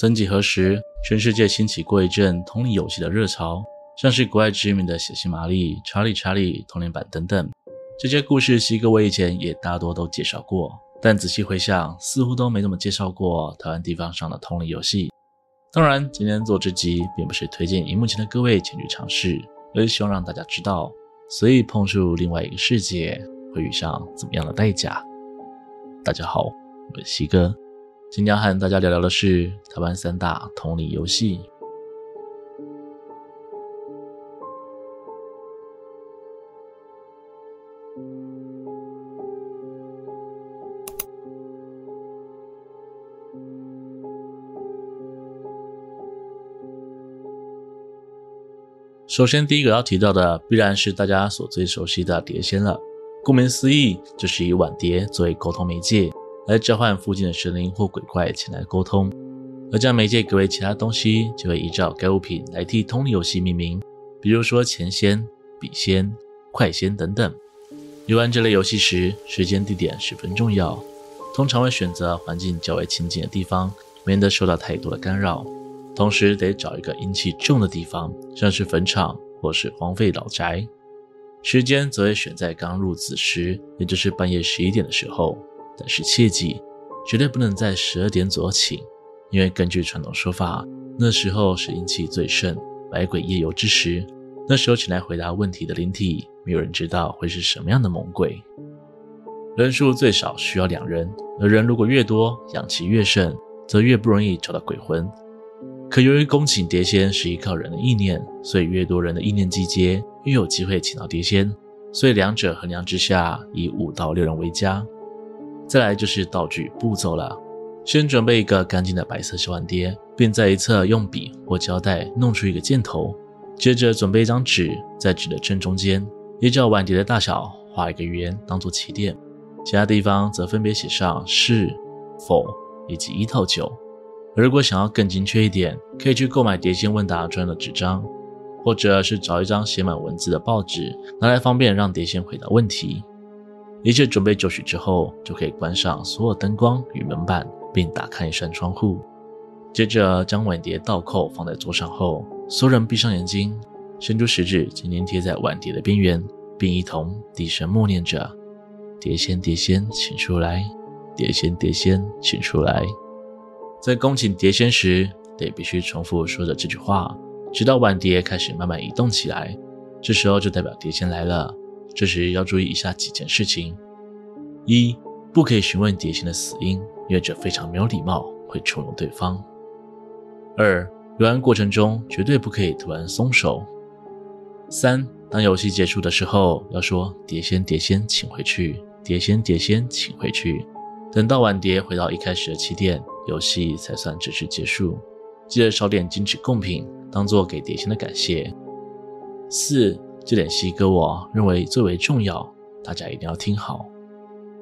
曾几何时，全世界兴起过一阵通灵游戏的热潮，像是国外知名的《血腥玛丽》、《查理查理》、通灵版等等。这些故事，西哥我以前也大多都介绍过，但仔细回想，似乎都没怎么介绍过台湾地方上的通灵游戏。当然，今天做这集，并不是推荐荧幕前的各位前去尝试，而是希望让大家知道，所以碰触另外一个世界，会遇上怎么样的代价。大家好，我是西哥。今天要和大家聊聊的是台湾三大同理游戏。首先，第一个要提到的，必然是大家所最熟悉的碟仙了。顾名思义，就是以碗碟作为沟通媒介。来召唤附近的神灵或鬼怪前来沟通，而将媒介改为其他东西，就会依照该物品来替通灵游戏命名，比如说钱仙、笔仙、筷仙等等。游玩这类游戏时，时间地点十分重要，通常会选择环境较为清静的地方，免得受到太多的干扰。同时得找一个阴气重的地方，像是坟场或是荒废老宅。时间则会选在刚入子时，也就是半夜十一点的时候。但是切记，绝对不能在十二点左右请，因为根据传统说法，那时候是阴气最盛、百鬼夜游之时。那时候请来回答问题的灵体，没有人知道会是什么样的猛鬼。人数最少需要两人，而人如果越多，阳气越盛，则越不容易找到鬼魂。可由于恭请碟仙是依靠人的意念，所以越多人的意念集结，越有机会请到碟仙。所以两者衡量之下，以五到六人为佳。再来就是道具步骤了，先准备一个干净的白色小碗碟，并在一侧用笔或胶带弄出一个箭头。接着准备一张纸，在纸的正中间，依照碗碟的大小画一个圆，当做起点。其他地方则分别写上是、否以及一到九。而如果想要更精确一点，可以去购买碟仙问答专用的纸张，或者是找一张写满文字的报纸，拿来方便让碟仙回答问题。一切准备就绪之后，就可以关上所有灯光与门板，并打开一扇窗户。接着将碗碟倒扣放在桌上后，所有人闭上眼睛，伸出食指轻轻贴在碗碟的边缘，并一同低声默念着：“碟仙，碟仙，请出来！碟仙，碟仙，请出来！”在恭请碟仙时，得必须重复说着这句话，直到碗碟开始慢慢移动起来。这时候就代表碟仙来了。这时要注意以下几件事情：一、不可以询问碟仙的死因，因为这非常没有礼貌，会触怒对方；二、游玩过程中绝对不可以突然松手；三、当游戏结束的时候，要说“碟仙，碟仙，请回去”，“碟仙，碟仙，请回去”。等到碗碟回到一开始的起点，游戏才算正式结束。记得烧点金纸贡品，当做给碟仙的感谢。四。这点西哥我认为最为重要，大家一定要听好。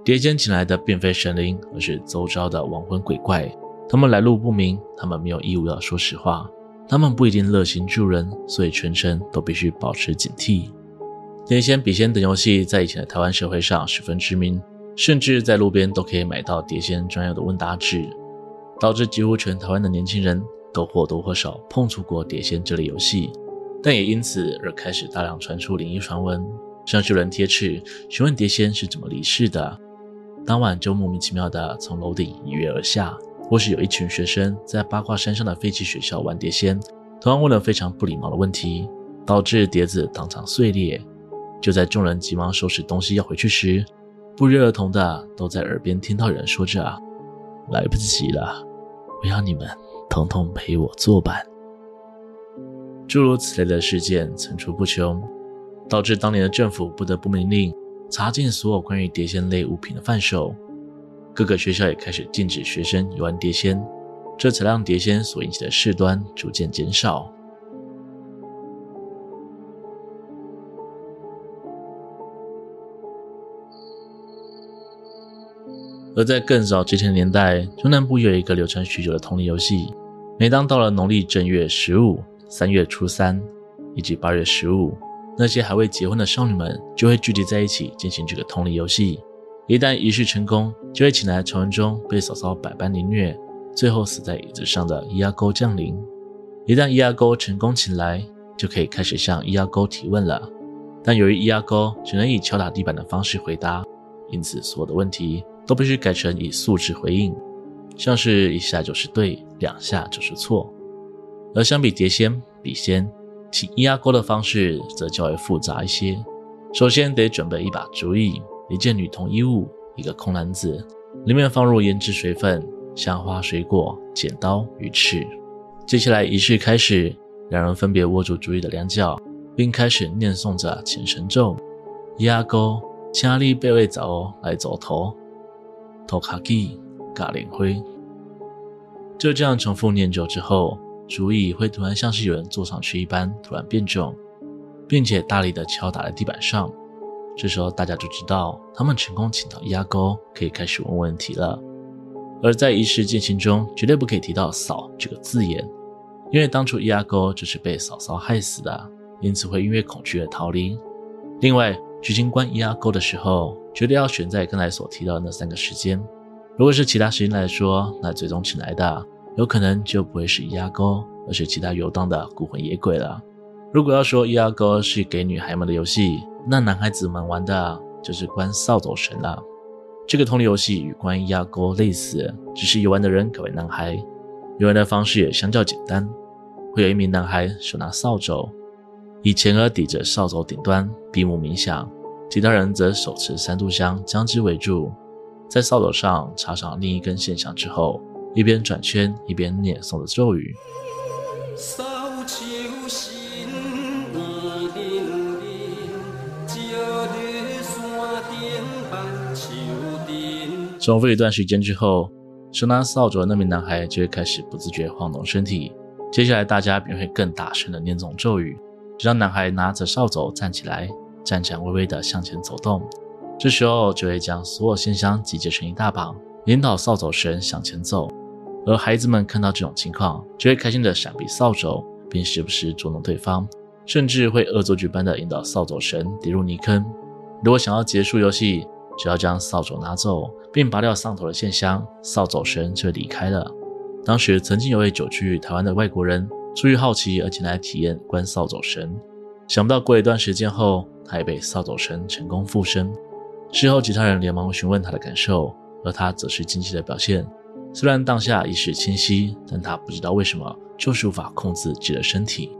碟仙请来的并非神灵，而是周遭的亡魂鬼怪。他们来路不明，他们没有义务要说实话，他们不一定热心助人，所以全程都必须保持警惕。碟仙、笔仙等游戏在以前的台湾社会上十分知名，甚至在路边都可以买到碟仙专用的问答纸，导致几乎全台湾的年轻人都或多或少碰触过碟仙这类游戏。但也因此而开始大量传出灵异传闻，像有人贴纸询问碟仙是怎么离世的，当晚就莫名其妙的从楼顶一跃而下，或是有一群学生在八卦山上的废弃学校玩碟仙，同样问了非常不礼貌的问题，导致碟子当场碎裂。就在众人急忙收拾东西要回去时，不约而同的都在耳边听到有人说着：“来不及了，我要你们统统陪我作伴。”诸如此类的事件层出不穷，导致当年的政府不得不命令查禁所有关于碟仙类物品的贩售。各个学校也开始禁止学生游玩碟仙，这才让碟仙所引起的事端逐渐减少。而在更早之前的年代，中南部有一个流传许久的通灵游戏，每当到了农历正月十五。三月初三以及八月十五，那些还未结婚的少女们就会聚集在一起进行这个通灵游戏。一旦仪式成功，就会请来传闻中被嫂嫂百般凌虐、最后死在椅子上的伊阿沟降临。一旦伊阿沟成功请来，就可以开始向伊阿沟提问了。但由于伊阿沟只能以敲打地板的方式回答，因此所有的问题都必须改成以数字回应，像是一下就是对，两下就是错。而相比碟仙、笔仙，请伊阿沟的方式则较为复杂一些。首先得准备一把竹椅、一件女童衣物、一个空篮子，里面放入胭脂水粉。香花、水果、剪刀与尺。接下来仪式开始，两人分别握住竹椅的两角，并开始念诵着请神咒：“伊阿沟，请你八位查某来走头，头卡基嘎连灰。”就这样重复念咒之后，竹椅会突然像是有人坐上去一般，突然变重，并且大力的敲打在地板上。这时候大家就知道，他们成功请到伊阿沟，可以开始问问题了。而在仪式进行中，绝对不可以提到“嫂”这个字眼，因为当初伊阿沟就是被嫂嫂害死的，因此会因为恐惧而逃离。另外，执行官伊阿沟的时候，绝对要选在刚才所提到的那三个时间。如果是其他时间来说，那最终请来的有可能就不会是伊阿沟，而是其他游荡的孤魂野鬼了。如果要说伊阿沟是给女孩们的游戏，那男孩子们玩的就是关扫帚神了。这个通灵游戏与关伊阿沟类似，只是游玩的人改为男孩，游玩的方式也相较简单。会有一名男孩手拿扫帚，以前额抵着扫帚顶端闭目冥想，其他人则手持三炷香将之围住，在扫帚上插上另一根线香之后，一边转圈一边念诵着咒语。重复一段时间之后，手拿扫帚的那名男孩就会开始不自觉晃动身体。接下来，大家便会更大声地念诵咒语，直到男孩拿着扫帚站起来，颤颤巍巍地向前走动。这时候，就会将所有线香集结成一大绑，引导扫帚神向前走。而孩子们看到这种情况，就会开心地闪避扫帚，并时不时捉弄对方，甚至会恶作剧般地引导扫帚绳跌入泥坑。如果想要结束游戏，只要将扫帚拿走，并拔掉上头的线香，扫帚绳就离开了。当时曾经有位久居台湾的外国人，出于好奇而前来体验关扫帚绳，想不到过一段时间后，他也被扫帚绳成功附身。事后其他人连忙询问他的感受，而他则是惊奇的表现。虽然当下意识清晰，但他不知道为什么就是无法控制自己的身体。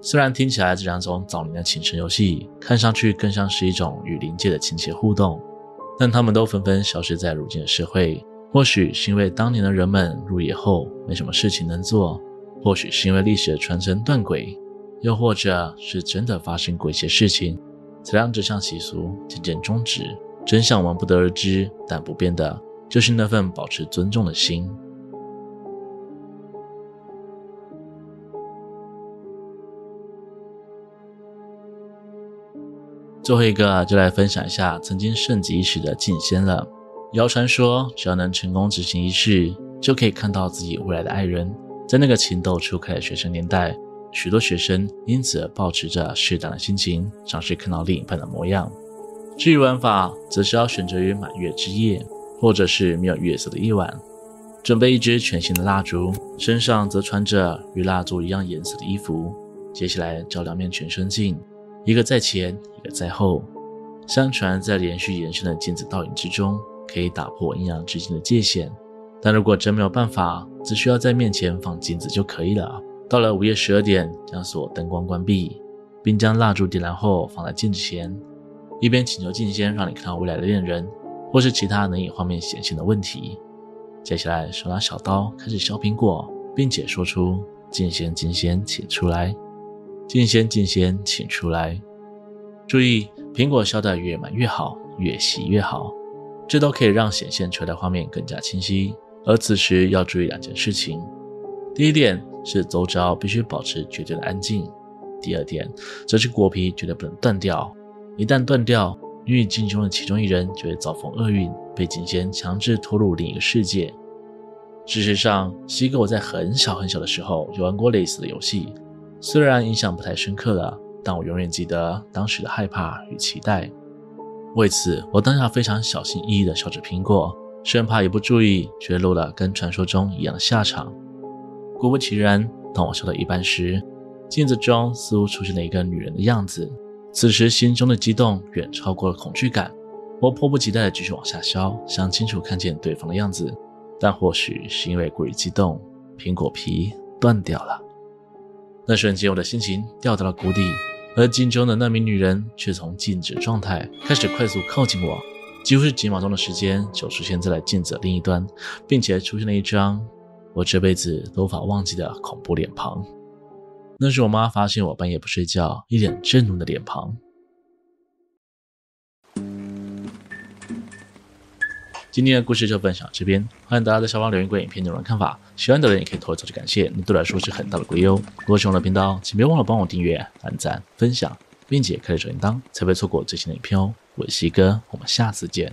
虽然听起来这两种早年的请神游戏看上去更像是一种与灵界的亲切互动，但他们都纷纷消失在如今的社会。或许是因为当年的人们入夜后没什么事情能做，或许是因为历史的传承断轨，又或者是真的发生过一些事情，才让这项习俗渐渐终止。真相我们不得而知，但不变的就是那份保持尊重的心。最后一个就来分享一下曾经盛极一时的进仙了。谣传说，只要能成功执行仪式，就可以看到自己未来的爱人。在那个情窦初开的学生年代，许多学生因此保持着适当的心情，尝试看到另一半的模样。至于玩法，则是要选择于满月之夜，或者是没有月色的夜晚，准备一支全新的蜡烛，身上则穿着与蜡烛一样颜色的衣服。接下来照两面全身镜。一个在前，一个在后。相传，在连续延伸的镜子倒影之中，可以打破阴阳之间的界限。但如果真没有办法，只需要在面前放镜子就可以了。到了午夜十二点，将所有灯光关闭，并将蜡烛点燃后放在镜子前，一边请求镜仙让你看到未来的恋人，或是其他能以画面显现的问题。接下来，手拿小刀开始削苹果，并且说出“镜仙，镜仙，请出来。”镜仙，镜仙，请出来！注意，苹果削得越满越好，越细越好，这都可以让显现出来的画面更加清晰。而此时要注意两件事情：第一点是周遭必须保持绝对的安静；第二点则是果皮绝对不能断掉，一旦断掉，你与镜中的其中一人就会遭逢厄运，被镜仙强制拖入另一个世界。事实上，西哥我在很小很小的时候就玩过类似的游戏。虽然印象不太深刻了，但我永远记得当时的害怕与期待。为此，我当下非常小心翼翼地削着苹果，生怕一不注意，却落了跟传说中一样的下场。果不其然，当我笑到一半时，镜子中似乎出现了一个女人的样子。此时心中的激动远超过了恐惧感，我迫不及待地继续往下削，想清楚看见对方的样子。但或许是因为过于激动，苹果皮断掉了。那瞬间，我的心情掉到了谷底，而镜中的那名女人却从静止状态开始快速靠近我，几乎是几秒钟的时间就出现在了镜子的另一端，并且出现了一张我这辈子都无法忘记的恐怖脸庞。那是我妈发现我半夜不睡觉，一脸震怒的脸庞。今天的故事就分享这边，欢迎大家在下方留言关于影片内容的看法。喜欢的人也可以投一投去感谢，那对我来说是很大的鼓励哦。如果喜欢的频道，请别忘了帮我订阅、按赞、分享，并且开启小铃铛，才不会错过最新的影片哦。我是西哥，我们下次见。